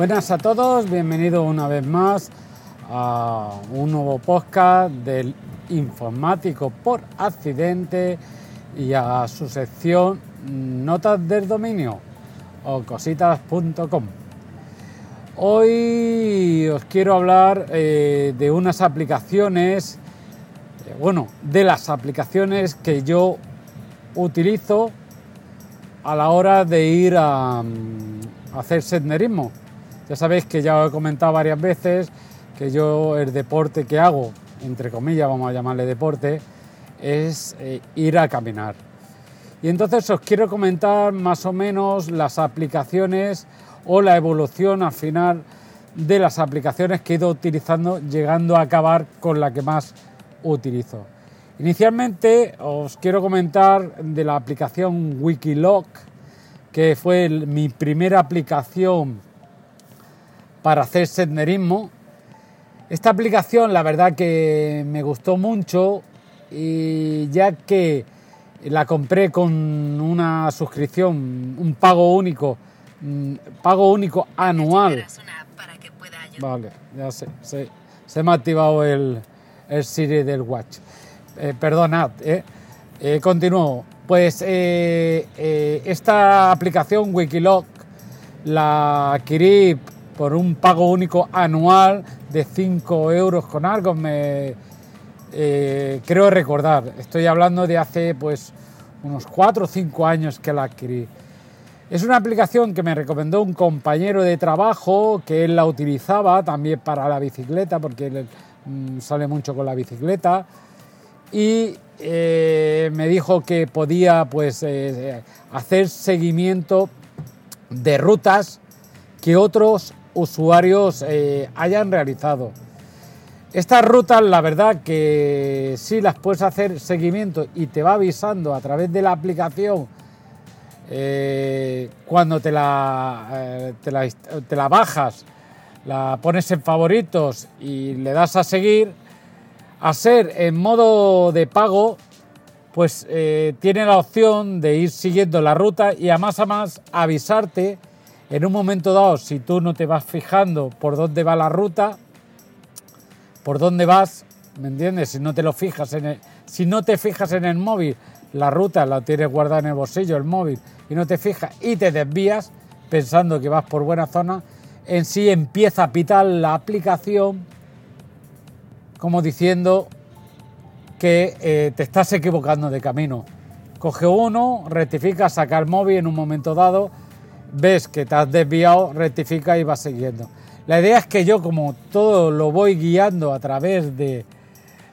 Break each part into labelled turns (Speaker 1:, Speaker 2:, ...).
Speaker 1: Buenas a todos, bienvenidos una vez más a un nuevo podcast del informático por accidente y a su sección Notas del dominio o cositas.com. Hoy os quiero hablar eh, de unas aplicaciones, eh, bueno, de las aplicaciones que yo utilizo a la hora de ir a, mm, hacer senderismo. Ya sabéis que ya os he comentado varias veces que yo el deporte que hago, entre comillas vamos a llamarle deporte, es eh, ir a caminar. Y entonces os quiero comentar más o menos las aplicaciones o la evolución al final de las aplicaciones que he ido utilizando, llegando a acabar con la que más utilizo. Inicialmente os quiero comentar de la aplicación Wikiloc, que fue mi primera aplicación para hacer senderismo. Esta aplicación la verdad que me gustó mucho y ya que la compré con una suscripción, un pago único, mm, pago único anual. Vale, ya sé, se me ha activado el, el Siri del Watch. Eh, perdonad, eh. eh continúo. Pues eh, esta aplicación Wikiloc la adquirí por un pago único anual de 5 euros con algo, me creo recordar. Estoy hablando de hace pues unos 4 o 5 años que la adquirí. Es una aplicación que me recomendó un compañero de trabajo que él la utilizaba también para la bicicleta, porque él mm, sale mucho con la bicicleta y eh, me dijo que podía pues, eh, hacer seguimiento de rutas que otros usuarios eh, hayan realizado. Estas rutas, la verdad que sí las puedes hacer seguimiento y te va avisando a través de la aplicación cuando te la, te la, te la bajas, la pones en favoritos y le das a seguir a ser en modo de pago, pues eh, tiene la opción de ir siguiendo la ruta y a más a más avisarte en un momento dado, si tú no te vas fijando por dónde va la ruta, por dónde vas, ¿me entiendes? Si no te lo fijas en el, si no te fijas en el móvil, la ruta la tienes guardada en el bolsillo, el móvil, y no te fijas y te desvías pensando que vas por buena zona, en sí empieza a pitar la aplicación como diciendo que eh, te estás equivocando de camino. Coge uno, rectifica, saca el móvil en un momento dado, ves que te has desviado, rectifica y vas siguiendo. La idea es que yo como todo lo voy guiando a través de,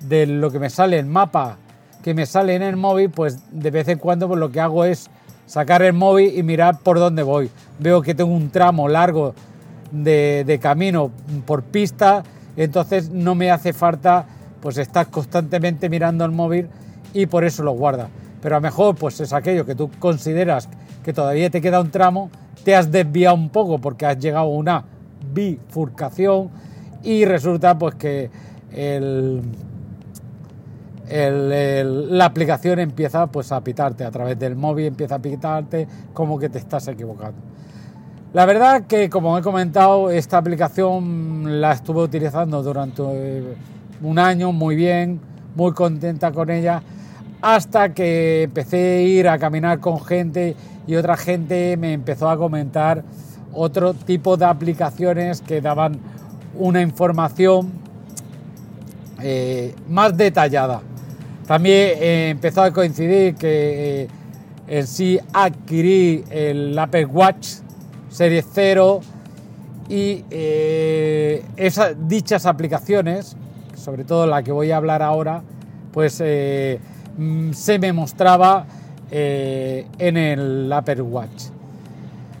Speaker 1: de lo que me sale en mapa, que me sale en el móvil, pues de vez en cuando pues lo que hago es sacar el móvil y mirar por dónde voy. Veo que tengo un tramo largo de, de camino por pista entonces no me hace falta pues estar constantemente mirando el móvil y por eso lo guarda. Pero a lo mejor pues es aquello que tú consideras que todavía te queda un tramo, te has desviado un poco porque has llegado a una bifurcación y resulta pues que la aplicación empieza pues a pitarte a través del móvil, empieza a pitarte como que te estás equivocando. La verdad que, como he comentado, esta aplicación la estuve utilizando durante eh, un año muy bien, muy contenta con ella, hasta que empecé a ir a caminar con gente y otra gente me empezó a comentar otro tipo de aplicaciones que daban una información eh, más detallada. También eh, empezó a coincidir que en sí adquirí el Apple Watch Serie 0 y eh, esas, dichas aplicaciones, sobre todo la que voy a hablar ahora, pues eh, mm, se me mostraba eh, en el Apple Watch.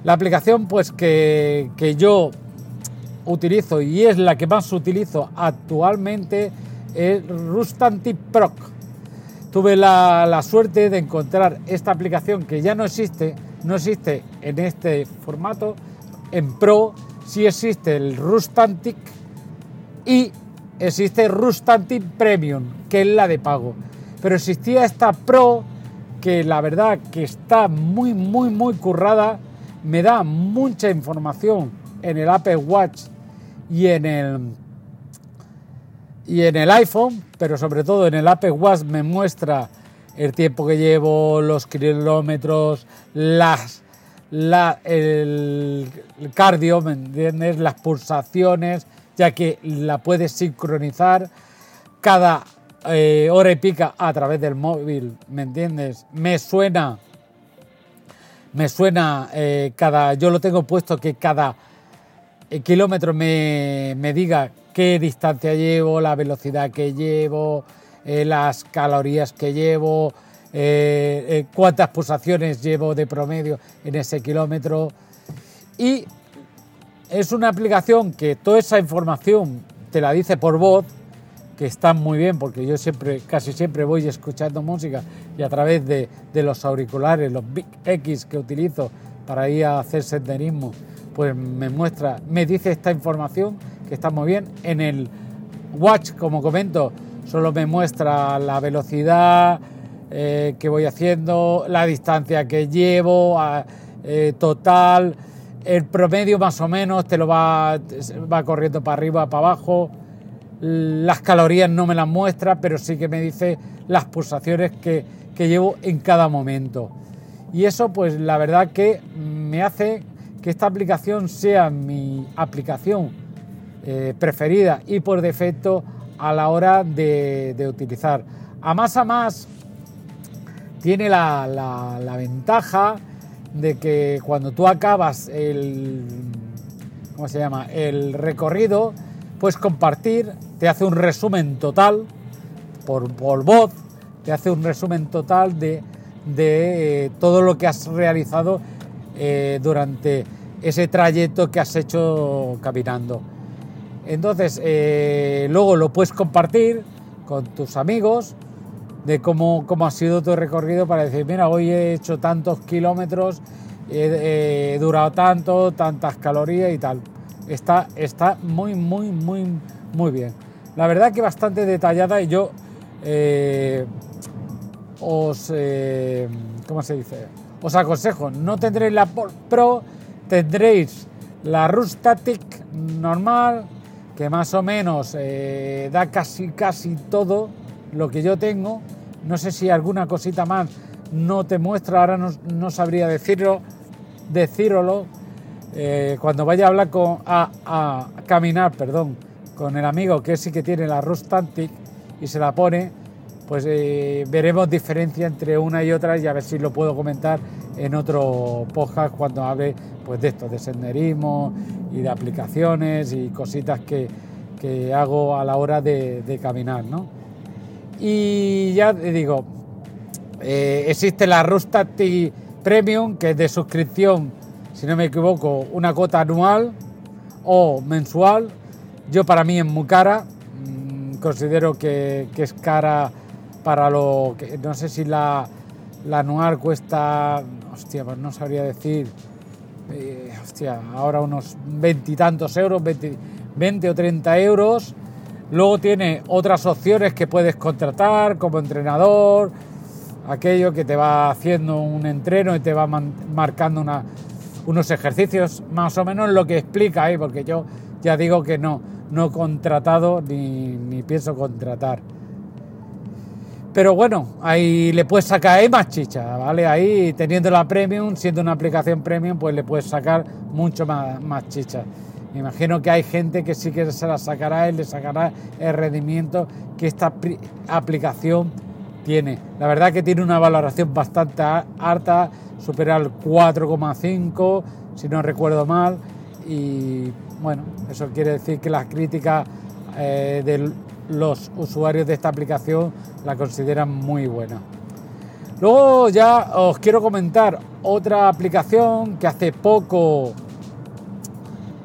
Speaker 1: La aplicación pues que, yo utilizo y es la que más utilizo actualmente es Rustantic Proc. Tuve la, la suerte de encontrar esta aplicación que ya no existe, no existe en este formato. En Pro sí existe el Rustantic y existe Rustantic Premium, que es la de pago. Pero existía esta Pro que la verdad que está muy, muy, muy currada, me da mucha información en el Apple Watch y en el y en el iPhone, pero sobre todo en el Apple Watch me muestra el tiempo que llevo, los kilómetros, las, la, el, cardio, ¿me entiendes? Las pulsaciones, ya que la puedes sincronizar cada eh, hora y pica a través del móvil, ¿me entiendes? Me suena, me suena eh, cada, yo lo tengo puesto que cada eh, kilómetro me, me diga qué distancia llevo, la velocidad que llevo, las calorías que llevo, cuántas pulsaciones llevo de promedio en ese kilómetro. Y es una aplicación que toda esa información te la dice por voz, que está muy bien porque yo siempre, casi siempre voy escuchando música y a través de, de los auriculares, los Big X que utilizo para ir a hacer senderismo, pues me muestra, me dice esta información que está muy bien. En el watch, como comento, solo me muestra la velocidad eh, que voy haciendo, la distancia que llevo, eh, total, el promedio más o menos te lo va, va corriendo para arriba, para abajo. Las calorías no me las muestra, pero sí que me dice las pulsaciones que, que llevo en cada momento. Y eso, pues la verdad que me hace que esta aplicación sea mi aplicación eh, preferida y por defecto a la hora de, utilizar. A más a más tiene la, ventaja de que cuando tú acabas el, ¿cómo se llama? el recorrido, puedes compartir, te hace un resumen total por, por voz, te hace un resumen total de, de eh, todo lo que has realizado eh, durante ese trayecto que has hecho caminando. Entonces, eh, luego lo puedes compartir con tus amigos de cómo, cómo, ha sido tu recorrido para decir, mira, hoy he hecho tantos kilómetros, he, durado tanto, tantas calorías y tal. Está, está muy, muy, muy, muy bien. La verdad que bastante detallada y yo eh, os, eh, ¿cómo se dice? Os aconsejo, no tendréis la Pro, tendréis la Rustatic normal, que más o menos eh, da casi casi todo lo que yo tengo. No sé si alguna cosita más no te muestra, ahora no, sabría decirlo, decirlo. Eh, cuando vaya a hablar con, a, caminar, perdón, con el amigo que sí que tiene la Rustantic y se la pone, pues eh, veremos diferencia entre una y otra y a ver si lo puedo comentar en otro podcast cuando hable pues de esto, de senderismo y de aplicaciones y cositas que, hago a la hora de, caminar, ¿no? Y ya digo, eh, existe la Rustati Premium, que es de suscripción, si no me equivoco, una cuota anual o mensual. Yo para mí es muy cara, mm, considero que, es cara para lo que, no sé si la, anual cuesta, hostia, pues no sabría decir, eh, hostia, ahora unos veintitantos euros, 20, o 30 euros. Luego tiene otras opciones que puedes contratar como entrenador, aquello que te va haciendo un entreno y te va marcando unos ejercicios, más o menos lo que explica ahí, porque yo ya digo que no, no he contratado ni, ni pienso contratar. Pero bueno, ahí le puedes sacar más chicha, ¿vale? Ahí teniendo la premium, siendo una aplicación premium, pues le puedes sacar mucho más, más chicha. Me imagino que hay gente que sí que se la sacará y le sacará el rendimiento que esta aplicación tiene. La verdad que tiene una valoración bastante alta, supera el 4,5, si no recuerdo mal. Y bueno, eso quiere decir que las críticas eh, del los usuarios de esta aplicación la consideran muy buena. Luego ya os quiero comentar otra aplicación que hace poco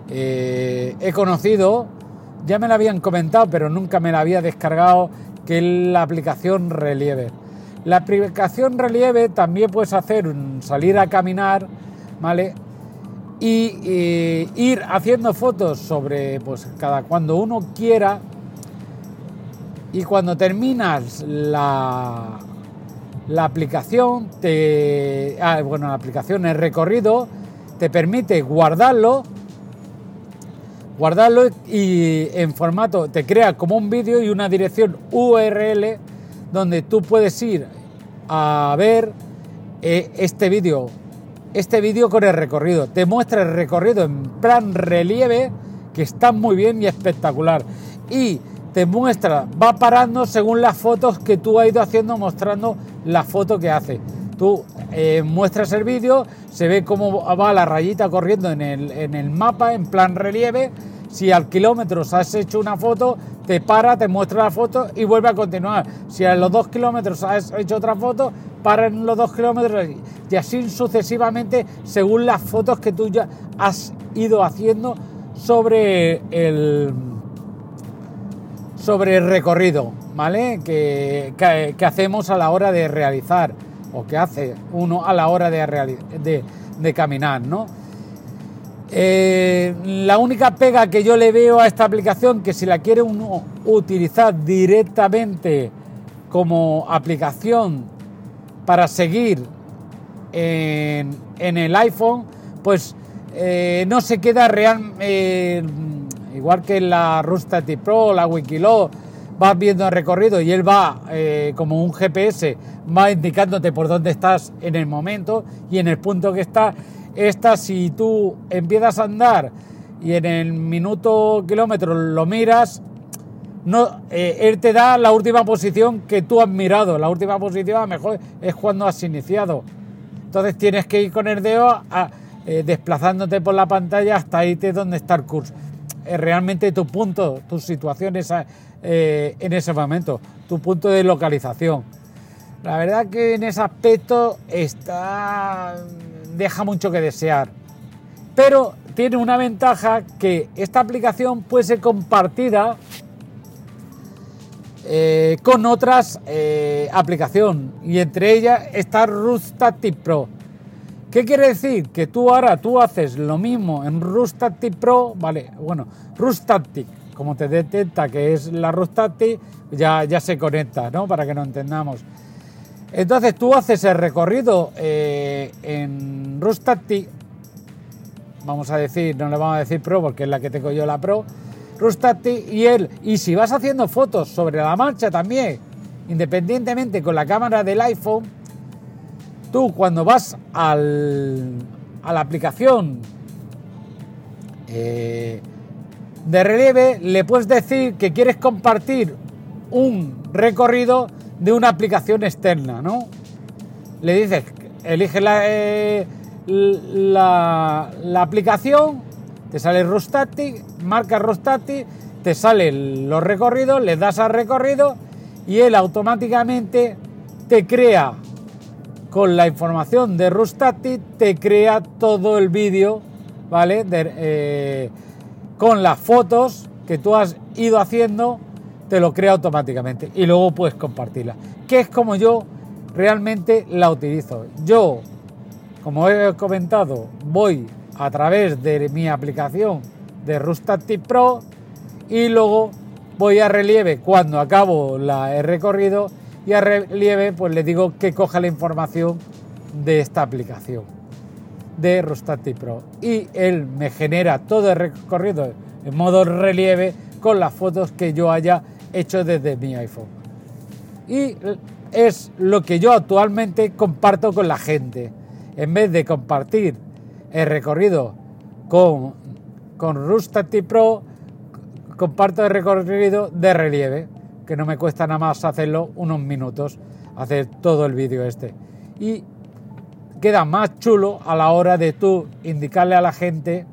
Speaker 1: eh, he conocido, ya me la habían comentado, pero nunca me la había descargado, que la aplicación Relieve. La aplicación Relieve también puedes hacer salir a caminar, ¿vale? Y ir haciendo fotos sobre, pues cada cuando uno quiera, y cuando terminas la, la aplicación, te, ah, bueno, la aplicación, el recorrido, te permite guardarlo guardarlo y en formato te crea como un vídeo y una dirección URL donde tú puedes ir a ver eh, este vídeo, este vídeo con el recorrido. Te muestra el recorrido en plan relieve que está muy bien y espectacular. Y te muestra, va parando según las fotos que tú has ido haciendo, mostrando la foto que hace. Tú eh, muestras el vídeo, se ve cómo va la rayita corriendo en el, en el mapa, en plan relieve. Si al kilómetro has hecho una foto, te para, te muestra la foto y vuelve a continuar. Si a los dos kilómetros has hecho otra foto, para en los dos kilómetros y así sucesivamente según las fotos que tú ya has ido haciendo sobre el sobre el recorrido, ¿vale? Que, que, hacemos a la hora de realizar, o que hace uno a la hora de, caminar, ¿no? Eh, la única pega que yo le veo a esta aplicación, que si la quiere uno utilizar directamente como aplicación para seguir en, el iPhone, pues eh, no se queda real, eh, igual que la Rustati Pro, la Wikilo, vas viendo el recorrido y él va eh, como un GPS, va indicándote por dónde estás en el momento y en el punto que estás. Esta, si tú empiezas a andar y en el minuto kilómetro lo miras, no, eh, él te da la última posición que tú has mirado. La última posición a lo mejor es cuando has iniciado. Entonces tienes que ir con el dedo eh, desplazándote por la pantalla hasta irte donde está el curso. Eh, realmente tu punto, tu situación esa, eh, en ese momento, tu punto de localización. La verdad que en ese aspecto está deja mucho que desear. Pero tiene una ventaja que esta aplicación puede ser compartida eh, con otras aplicaciones y entre ellas está Rustatic Pro ¿Qué quiere decir? Que tú ahora tú haces lo mismo en Rustatic Pro, vale, bueno, Rustatic, como te detecta que es la Rustatic, ya, ya se conecta, ¿no? Para que no entendamos. Entonces tú haces el recorrido eh, en Rustatic, vamos a decir, no le vamos a decir Pro porque es la que tengo yo la Pro, Rustatic y él, y si vas haciendo fotos sobre la marcha también, independientemente con la cámara del iPhone, Tú cuando vas al, a la aplicación eh, de relieve, le puedes decir que quieres compartir un recorrido de una aplicación externa, ¿no? Le dices, elige la, eh, la, aplicación, te sale Rustati, marca Rustati, te salen los recorridos, le das al recorrido y él automáticamente te crea con la información de Rustati te crea todo el vídeo, ¿vale? Eh, con las fotos que tú has ido haciendo, te lo crea automáticamente y luego puedes compartirla. Que es como yo realmente la utilizo. Yo, como he comentado, voy a través de mi aplicación de Rustati Pro y luego voy a relieve cuando acabo la, el recorrido y a relieve pues le digo que coja la información de esta aplicación de Rostati Pro. Y él me genera todo el recorrido en modo relieve con las fotos que yo haya hecho desde mi iPhone. Y es lo que yo actualmente comparto con la gente. En vez de compartir el recorrido con, con Rustati Pro comparto el recorrido de relieve que no me cuesta nada más hacerlo unos minutos, hacer todo el vídeo este. Y queda más chulo a la hora de tú indicarle a la gente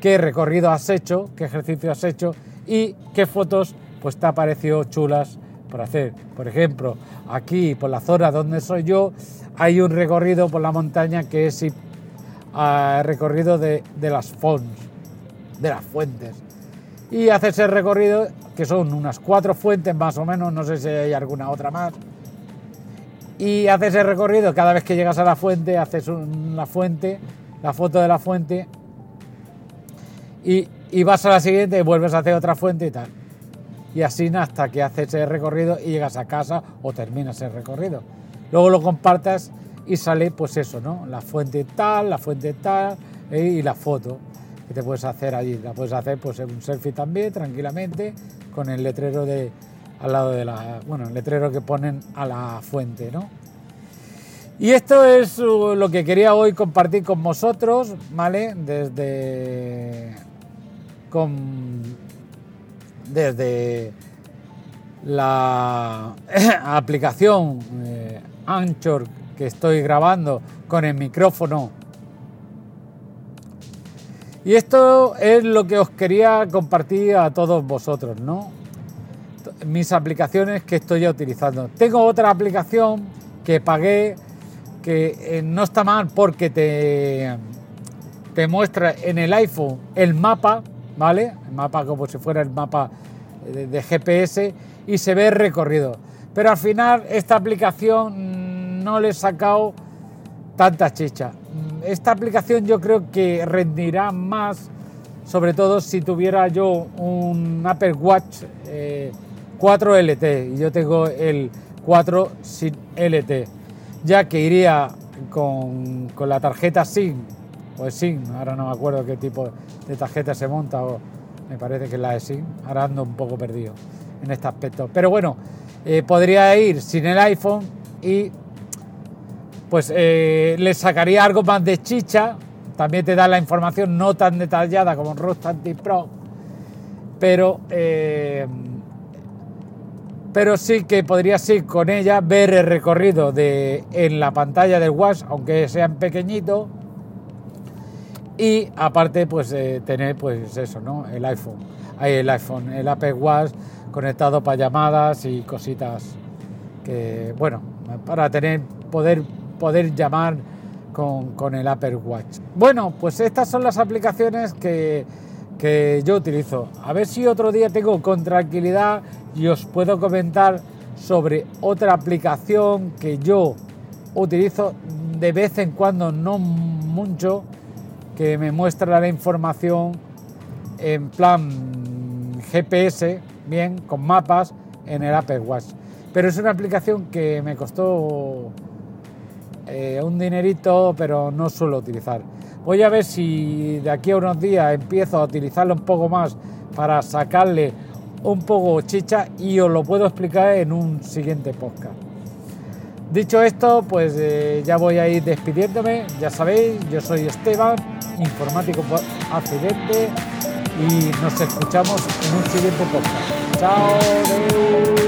Speaker 1: qué recorrido has hecho, qué ejercicio has hecho y qué fotos pues te ha parecido chulas por hacer. Por ejemplo, aquí por la zona donde soy yo hay un recorrido por la montaña que es el ah, recorrido de, de las fonts, de las fuentes. Y haces el recorrido que son unas cuatro fuentes más o menos, no sé si hay alguna otra más. Y haces el recorrido, cada vez que llegas a la fuente, haces una fuente, la foto de la fuente, y, y vas a la siguiente y vuelves a hacer otra fuente y tal. Y así hasta que haces el recorrido y llegas a casa o terminas el recorrido. Luego lo compartas y sale pues eso, ¿no? La fuente tal, la fuente tal eh, y la foto. Que te puedes hacer allí. La puedes hacer pues un selfie también, tranquilamente, con el letrero de al lado de la, bueno, el letrero que ponen a la fuente, ¿no? Y esto es uh, lo que quería hoy compartir con vosotros, ¿vale? Desde con desde la aplicación eh, Anchor que estoy grabando con el micrófono. Y esto es lo que os quería compartir a todos vosotros, ¿no? Mis aplicaciones que estoy ya utilizando. Tengo otra aplicación que pagué que eh, no está mal porque te, te muestra en el iPhone el mapa, ¿vale? El mapa como si fuera el mapa de, GPS y se ve recorrido. Pero al final esta aplicación no le he sacado tanta chicha. Esta aplicación yo creo que rendirá más, sobre todo si tuviera yo un Apple Watch 4 eh, LT y yo tengo el 4 sin LT ya que iría con, la tarjeta SIM. O SIM, ahora no me acuerdo qué tipo de tarjeta se monta, o me parece que es la de SIM, ahora ando un poco perdido en este aspecto. Pero bueno, eh, podría ir sin el iPhone y pues eh, le sacaría algo más de chicha, también te da la información no tan detallada como Anti Pro, pero... Eh, pero sí que podría ir con ella ver el recorrido de, en la pantalla del Watch, aunque sean pequeñitos, y aparte pues eh, tener pues eso, ¿no? El iPhone, el iPhone, el Apple Watch conectado para llamadas y cositas que, bueno, para tener, poder, poder llamar con, con el Apple Watch. Bueno, pues estas son las aplicaciones que, que yo utilizo. A ver si otro día tengo con tranquilidad y os puedo comentar sobre otra aplicación que yo utilizo de vez en cuando, no mucho, que me muestra la información en plan GPS, bien, con mapas en el Apple Watch. Pero es una aplicación que me costó eh, un dinerito, pero no suelo utilizar. Voy a ver si de aquí a unos días empiezo a utilizarlo un poco más para sacarle un poco chicha y os lo puedo explicar en un siguiente podcast. Dicho esto, pues eh, ya voy a ir despidiéndome. Ya sabéis, yo soy Esteban, informático por accidente, y nos escuchamos en un siguiente podcast. Chao.